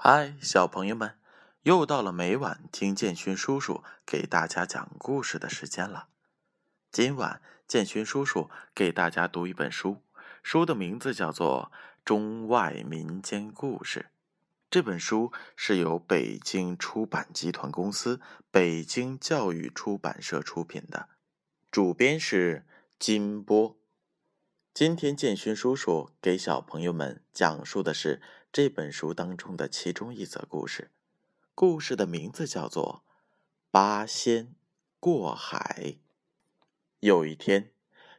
嗨，小朋友们，又到了每晚听建勋叔叔给大家讲故事的时间了。今晚建勋叔叔给大家读一本书，书的名字叫做《中外民间故事》。这本书是由北京出版集团公司、北京教育出版社出品的，主编是金波。今天建勋叔叔给小朋友们讲述的是。这本书当中的其中一则故事，故事的名字叫做《八仙过海》。有一天，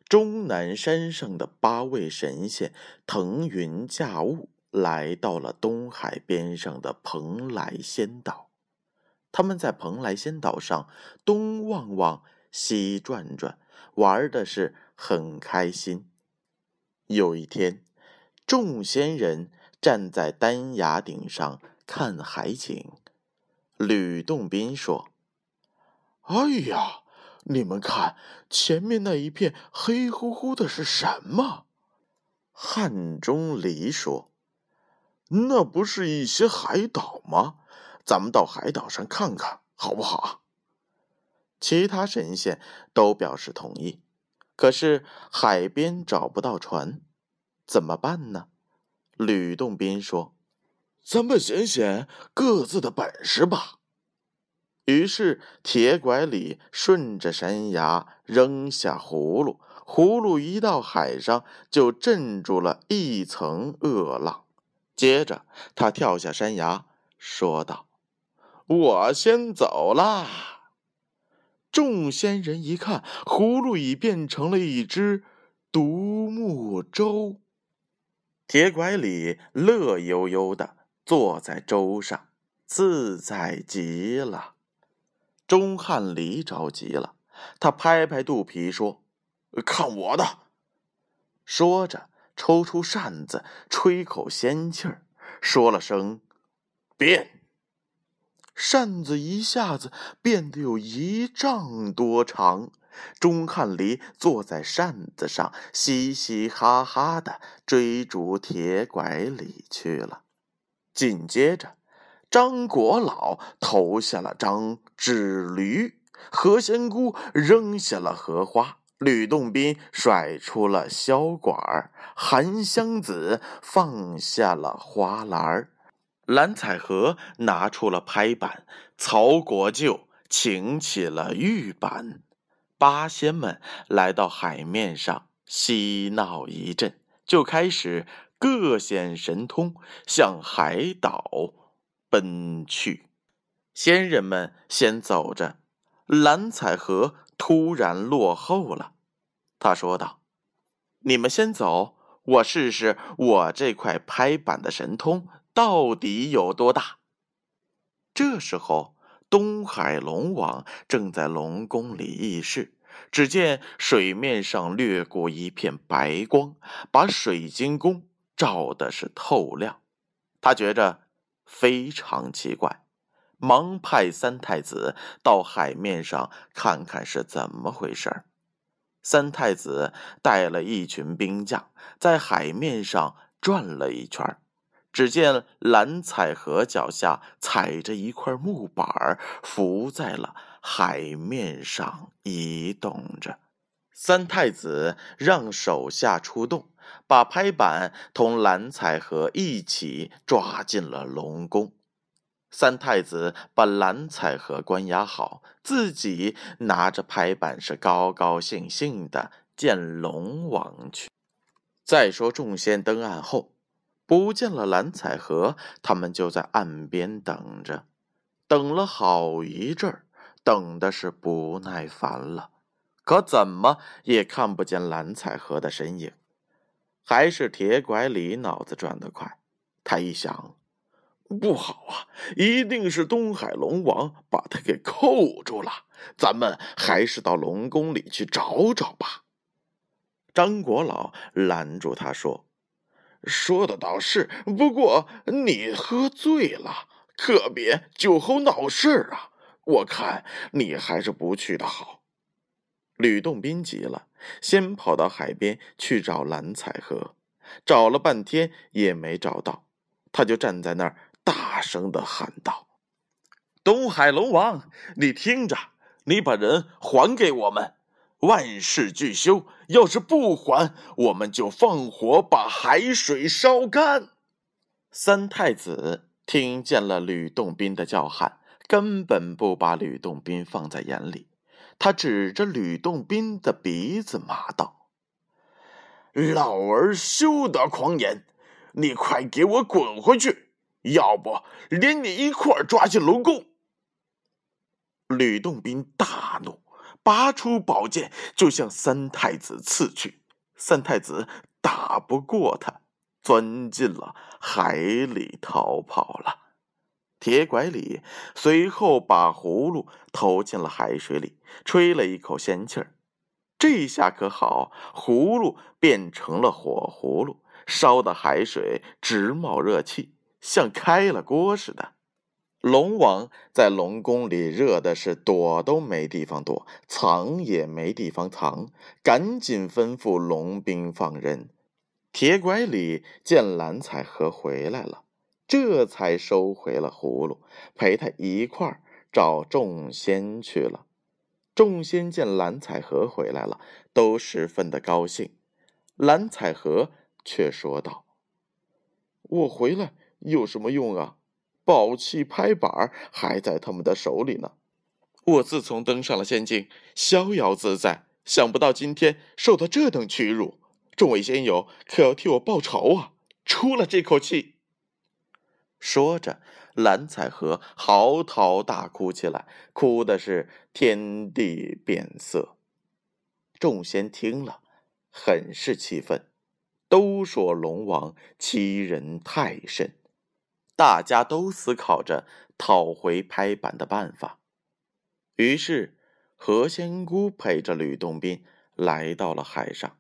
终南山上的八位神仙腾云驾雾，来到了东海边上的蓬莱仙岛。他们在蓬莱仙岛上东望望，西转转，玩的是很开心。有一天，众仙人。站在丹崖顶上看海景，吕洞宾说：“哎呀，你们看前面那一片黑乎乎的是什么？”汉钟离说：“那不是一些海岛吗？咱们到海岛上看看好不好？”其他神仙都表示同意，可是海边找不到船，怎么办呢？吕洞宾说：“咱们显显各自的本事吧。”于是铁拐李顺着山崖扔下葫芦，葫芦一到海上就镇住了一层恶浪。接着他跳下山崖，说道：“我先走啦。”众仙人一看，葫芦已变成了一只独木舟。铁拐李乐悠悠的坐在舟上，自在极了。钟汉离着急了，他拍拍肚皮说：“看我的！”说着，抽出扇子，吹口仙气儿，说了声“变”，扇子一下子变得有一丈多长。钟汉离坐在扇子上，嘻嘻哈哈的追逐铁拐李去了。紧接着，张果老投下了张纸驴，何仙姑扔下了荷花，吕洞宾甩出了箫管，韩湘子放下了花篮蓝采和拿出了拍板，曹国舅请起了玉板。八仙们来到海面上，嬉闹一阵，就开始各显神通，向海岛奔去。仙人们先走着，蓝采和突然落后了。他说道：“你们先走，我试试我这块拍板的神通到底有多大。”这时候。东海龙王正在龙宫里议事，只见水面上掠过一片白光，把水晶宫照的是透亮。他觉着非常奇怪，忙派三太子到海面上看看是怎么回事三太子带了一群兵将，在海面上转了一圈只见蓝采和脚下踩着一块木板浮在了海面上移动着。三太子让手下出动，把拍板同蓝采和一起抓进了龙宫。三太子把蓝采和关押好，自己拿着拍板是高高兴兴的见龙王去。再说众仙登岸后。不见了蓝采和，他们就在岸边等着，等了好一阵儿，等的是不耐烦了，可怎么也看不见蓝采和的身影。还是铁拐李脑子转得快，他一想，不好啊，一定是东海龙王把他给扣住了，咱们还是到龙宫里去找找吧。张国老拦住他说。说的倒是，不过你喝醉了，可别酒后闹事啊！我看你还是不去的好。吕洞宾急了，先跑到海边去找蓝采和，找了半天也没找到，他就站在那儿大声的喊道：“东海龙王，你听着，你把人还给我们！万事俱休，要是不还，我们就放火把海水烧干。”三太子听见了吕洞宾的叫喊，根本不把吕洞宾放在眼里。他指着吕洞宾的鼻子骂道：“老儿休得狂言！你快给我滚回去，要不连你一块抓进龙宫！”吕洞宾大怒，拔出宝剑就向三太子刺去。三太子打不过他，钻进了海里逃跑了。铁拐李随后把葫芦投进了海水里，吹了一口仙气儿。这下可好，葫芦变成了火葫芦，烧的海水直冒热气，像开了锅似的。龙王在龙宫里热的是躲都没地方躲，藏也没地方藏，赶紧吩咐龙兵放人。铁拐李见蓝采和回来了。这才收回了葫芦，陪他一块儿找众仙去了。众仙见蓝采和回来了，都十分的高兴。蓝采和却说道：“我回来有什么用啊？宝器拍板还在他们的手里呢。我自从登上了仙境，逍遥自在，想不到今天受到这等屈辱。众位仙友可要替我报仇啊！出了这口气。”说着，蓝采和嚎啕大哭起来，哭的是天地变色。众仙听了，很是气愤，都说龙王欺人太甚。大家都思考着讨回拍板的办法。于是，何仙姑陪着吕洞宾来到了海上，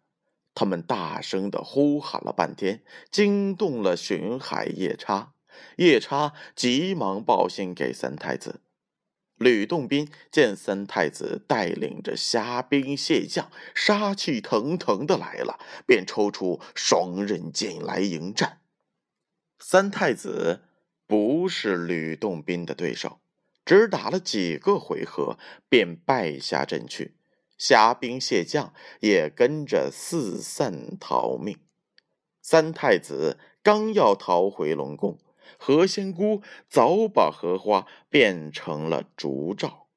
他们大声的呼喊了半天，惊动了巡海夜叉。夜叉急忙报信给三太子。吕洞宾见三太子带领着虾兵蟹将，杀气腾腾的来了，便抽出双刃剑来迎战。三太子不是吕洞宾的对手，只打了几个回合，便败下阵去。虾兵蟹将也跟着四散逃命。三太子刚要逃回龙宫。何仙姑早把荷花变成了烛罩，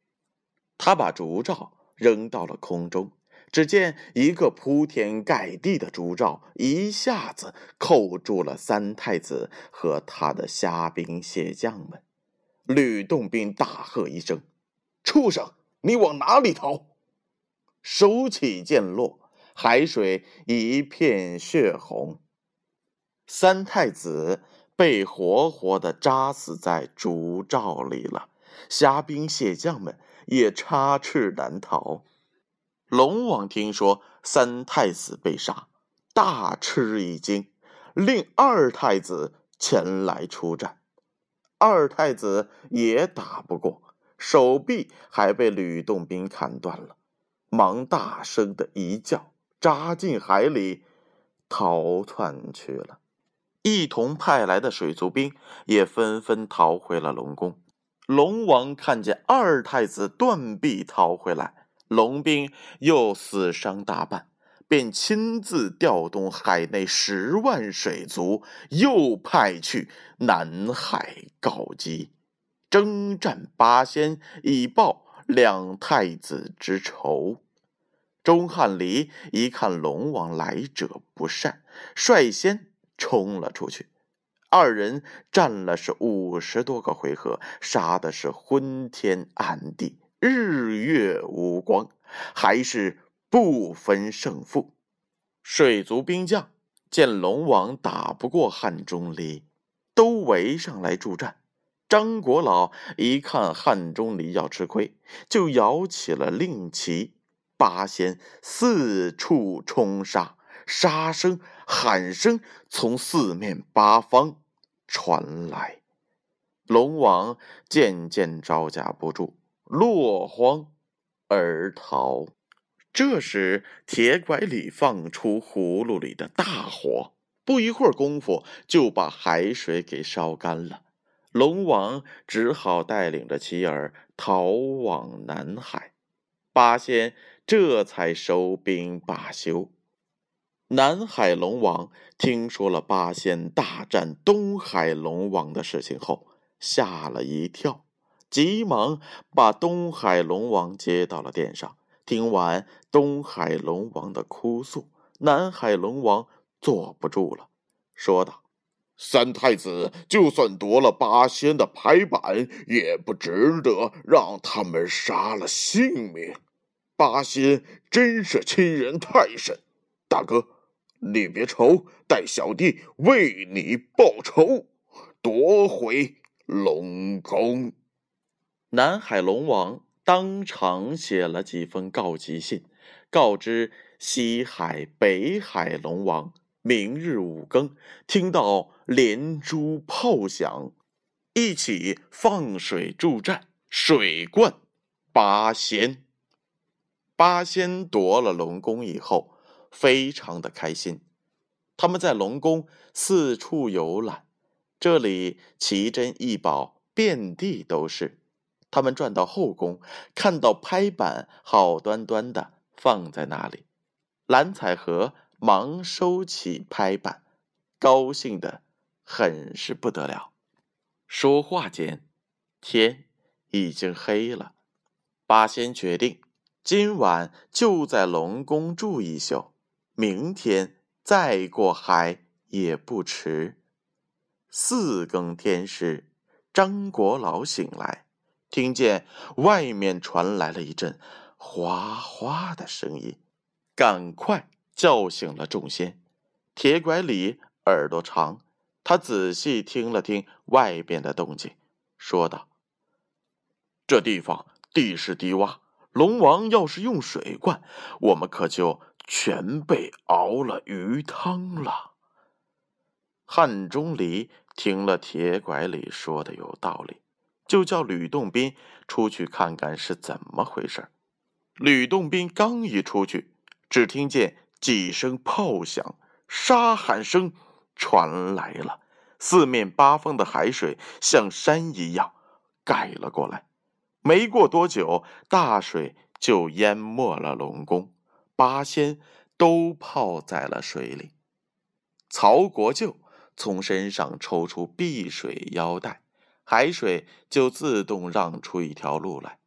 她把烛罩扔到了空中，只见一个铺天盖地的烛罩一下子扣住了三太子和他的虾兵蟹将们。吕洞宾大喝一声：“畜生，你往哪里逃？”手起剑落，海水一片血红。三太子。被活活的扎死在烛罩里了，虾兵蟹将们也插翅难逃。龙王听说三太子被杀，大吃一惊，令二太子前来出战。二太子也打不过，手臂还被吕洞宾砍断了，忙大声的一叫，扎进海里逃窜去了。一同派来的水族兵也纷纷逃回了龙宫。龙王看见二太子断臂逃回来，龙兵又死伤大半，便亲自调动海内十万水族，又派去南海告急，征战八仙，以报两太子之仇。钟汉离一看龙王来者不善，率先。冲了出去，二人战了是五十多个回合，杀的是昏天暗地、日月无光，还是不分胜负。水族兵将见龙王打不过汉钟离，都围上来助战。张国老一看汉钟离要吃亏，就摇起了令旗，八仙四处冲杀。杀声、喊声从四面八方传来，龙王渐渐招架不住，落荒而逃。这时，铁拐李放出葫芦里的大火，不一会儿功夫就把海水给烧干了。龙王只好带领着妻儿逃往南海，八仙这才收兵罢休。南海龙王听说了八仙大战东海龙王的事情后，吓了一跳，急忙把东海龙王接到了殿上。听完东海龙王的哭诉，南海龙王坐不住了，说道：“三太子就算夺了八仙的牌板，也不值得让他们杀了性命。八仙真是欺人太甚，大哥。”你别愁，待小弟为你报仇，夺回龙宫。南海龙王当场写了几封告急信，告知西海、北海龙王，明日五更听到连珠炮响，一起放水助战，水灌八仙。八仙夺了龙宫以后。非常的开心，他们在龙宫四处游览，这里奇珍异宝遍地都是。他们转到后宫，看到拍板好端端的放在那里，蓝采和忙收起拍板，高兴的很是不得了。说话间，天已经黑了，八仙决定今晚就在龙宫住一宿。明天再过海也不迟。四更天时，张国老醒来，听见外面传来了一阵哗哗的声音，赶快叫醒了众仙。铁拐李耳朵长，他仔细听了听外边的动静，说道：“这地方地势低洼，龙王要是用水灌，我们可就……”全被熬了鱼汤了。汉钟离听了铁拐李说的有道理，就叫吕洞宾出去看看是怎么回事。吕洞宾刚一出去，只听见几声炮响，沙喊声传来了，四面八方的海水像山一样盖了过来。没过多久，大水就淹没了龙宫。八仙都泡在了水里，曹国舅从身上抽出避水腰带，海水就自动让出一条路来。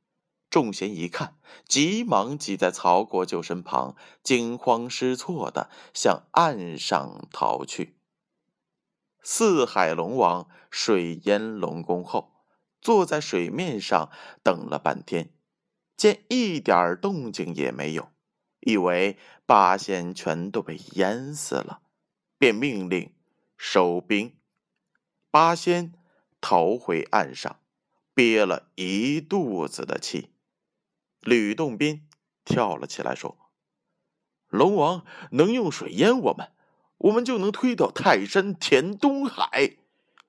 众仙一看，急忙挤在曹国舅身旁，惊慌失措的向岸上逃去。四海龙王水淹龙宫后，坐在水面上等了半天，见一点动静也没有。以为八仙全都被淹死了，便命令收兵。八仙逃回岸上，憋了一肚子的气。吕洞宾跳了起来说：“龙王能用水淹我们，我们就能推到泰山填东海。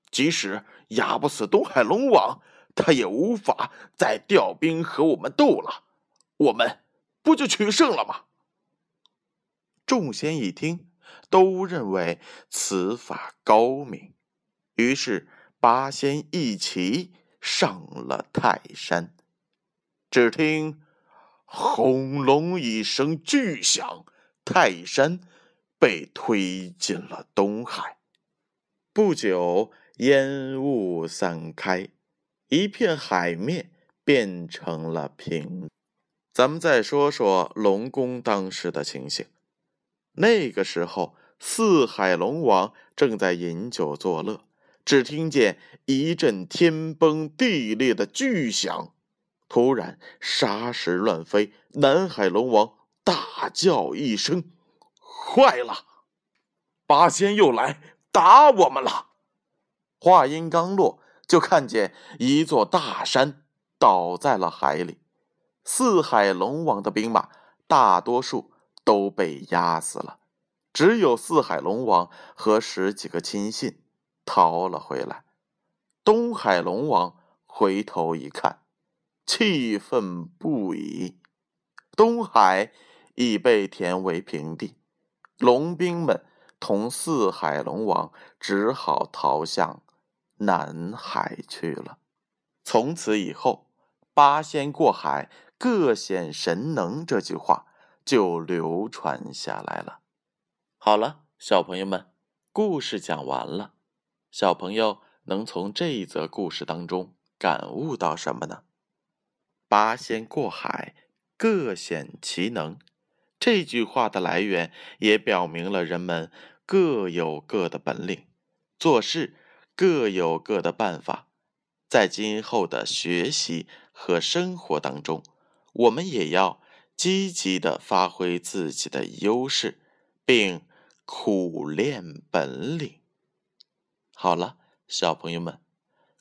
即使压不死东海龙王，他也无法再调兵和我们斗了。我们不就取胜了吗？”众仙一听，都认为此法高明，于是八仙一起上了泰山。只听轰隆一声巨响，泰山被推进了东海。不久，烟雾散开，一片海面变成了平。咱们再说说龙宫当时的情形。那个时候，四海龙王正在饮酒作乐，只听见一阵天崩地裂的巨响，突然沙石乱飞。南海龙王大叫一声：“坏了！八仙又来打我们了！”话音刚落，就看见一座大山倒在了海里，四海龙王的兵马大多数。都被压死了，只有四海龙王和十几个亲信逃了回来。东海龙王回头一看，气愤不已。东海已被填为平地，龙兵们同四海龙王只好逃向南海去了。从此以后，“八仙过海，各显神能”这句话就流传下来了。好了，小朋友们，故事讲完了。小朋友能从这一则故事当中感悟到什么呢？八仙过海，各显其能。这句话的来源也表明了人们各有各的本领，做事各有各的办法。在今后的学习和生活当中，我们也要积极的发挥自己的优势，并苦练本领。好了，小朋友们，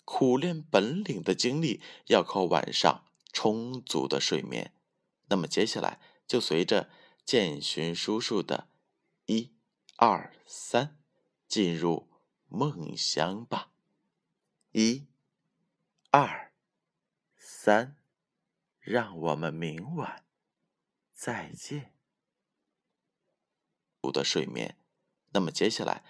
苦练本领的经历要靠晚上。充足的睡眠，那么接下来就随着建勋叔叔的“一、二、三”进入梦乡吧。一、二、三，让我们明晚再见。足的睡眠，那么接下来